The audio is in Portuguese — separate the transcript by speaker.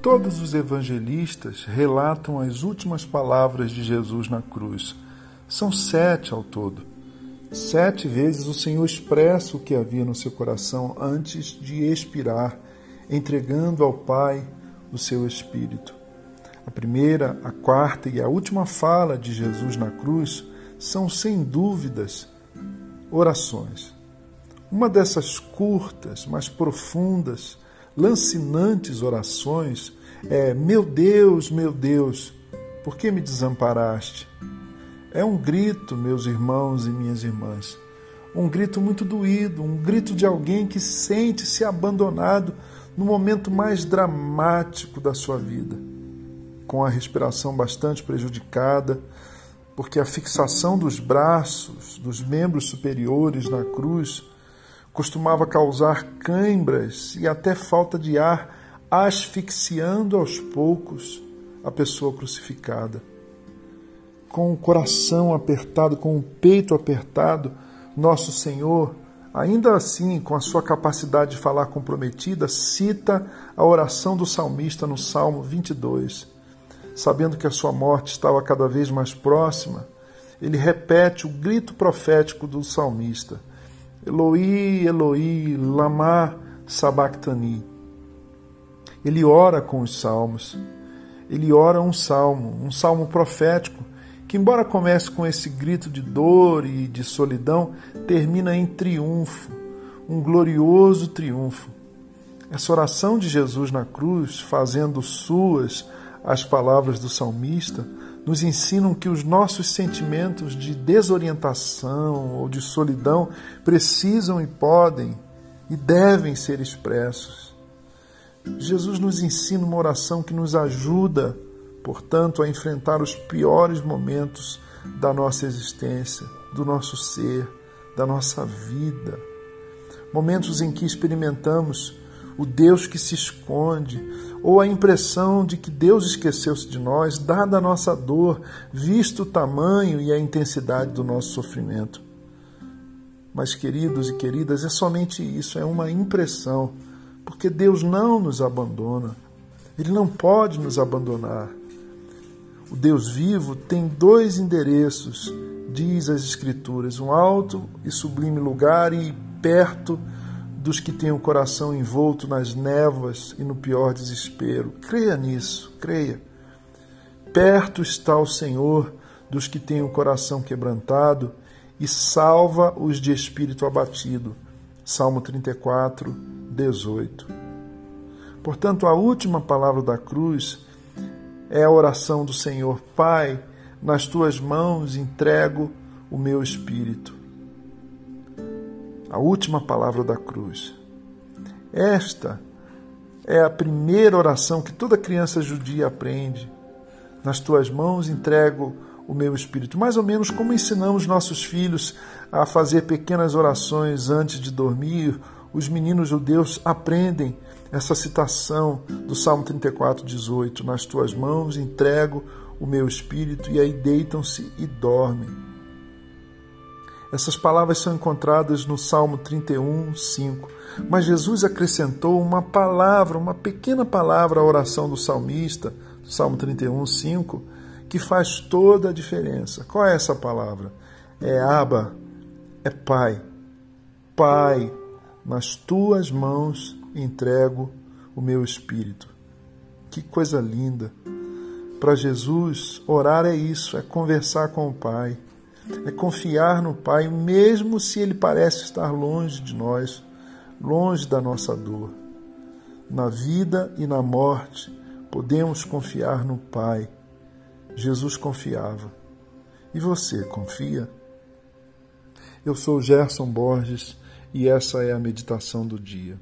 Speaker 1: Todos os evangelistas relatam as últimas palavras de Jesus na cruz. São sete ao todo. Sete vezes o Senhor expressa o que havia no seu coração antes de expirar, entregando ao Pai o seu Espírito. A primeira, a quarta e a última fala de Jesus na cruz são, sem dúvidas, orações. Uma dessas curtas, mas profundas, lancinantes orações é: Meu Deus, meu Deus, por que me desamparaste? É um grito, meus irmãos e minhas irmãs, um grito muito doído, um grito de alguém que sente-se abandonado no momento mais dramático da sua vida, com a respiração bastante prejudicada, porque a fixação dos braços, dos membros superiores na cruz, costumava causar cãibras e até falta de ar, asfixiando aos poucos a pessoa crucificada. Com o coração apertado, com o peito apertado, nosso Senhor, ainda assim, com a sua capacidade de falar comprometida, cita a oração do salmista no Salmo 22. Sabendo que a sua morte estava cada vez mais próxima, ele repete o grito profético do salmista: Eloi, Eloi, lama sabachthani. Ele ora com os salmos. Ele ora um salmo, um salmo profético, que embora comece com esse grito de dor e de solidão, termina em triunfo, um glorioso triunfo. Essa oração de Jesus na cruz, fazendo suas as palavras do salmista, nos ensinam que os nossos sentimentos de desorientação ou de solidão precisam e podem e devem ser expressos. Jesus nos ensina uma oração que nos ajuda, portanto, a enfrentar os piores momentos da nossa existência, do nosso ser, da nossa vida. Momentos em que experimentamos o Deus que se esconde, ou a impressão de que Deus esqueceu-se de nós, dada a nossa dor, visto o tamanho e a intensidade do nosso sofrimento. Mas, queridos e queridas, é somente isso, é uma impressão, porque Deus não nos abandona, Ele não pode nos abandonar. O Deus vivo tem dois endereços, diz as Escrituras, um alto e sublime lugar e perto dos que têm o coração envolto nas névoas e no pior desespero. Creia nisso, creia. Perto está o Senhor dos que têm o coração quebrantado e salva os de espírito abatido. Salmo 34, 18. Portanto, a última palavra da cruz é a oração do Senhor: Pai, nas tuas mãos entrego o meu espírito a última palavra da cruz. Esta é a primeira oração que toda criança judia aprende. Nas tuas mãos entrego o meu espírito. Mais ou menos como ensinamos nossos filhos a fazer pequenas orações antes de dormir, os meninos judeus aprendem essa citação do Salmo 34, 18: Nas tuas mãos entrego o meu espírito, e aí deitam-se e dormem. Essas palavras são encontradas no Salmo 31, 5. Mas Jesus acrescentou uma palavra, uma pequena palavra à oração do salmista, Salmo 31, 5, que faz toda a diferença. Qual é essa palavra? É Aba, é Pai. Pai, nas tuas mãos entrego o meu espírito. Que coisa linda! Para Jesus, orar é isso, é conversar com o Pai é confiar no Pai, mesmo se Ele parece estar longe de nós, longe da nossa dor. Na vida e na morte, podemos confiar no Pai. Jesus confiava. E você confia? Eu sou Gerson Borges e essa é a meditação do dia.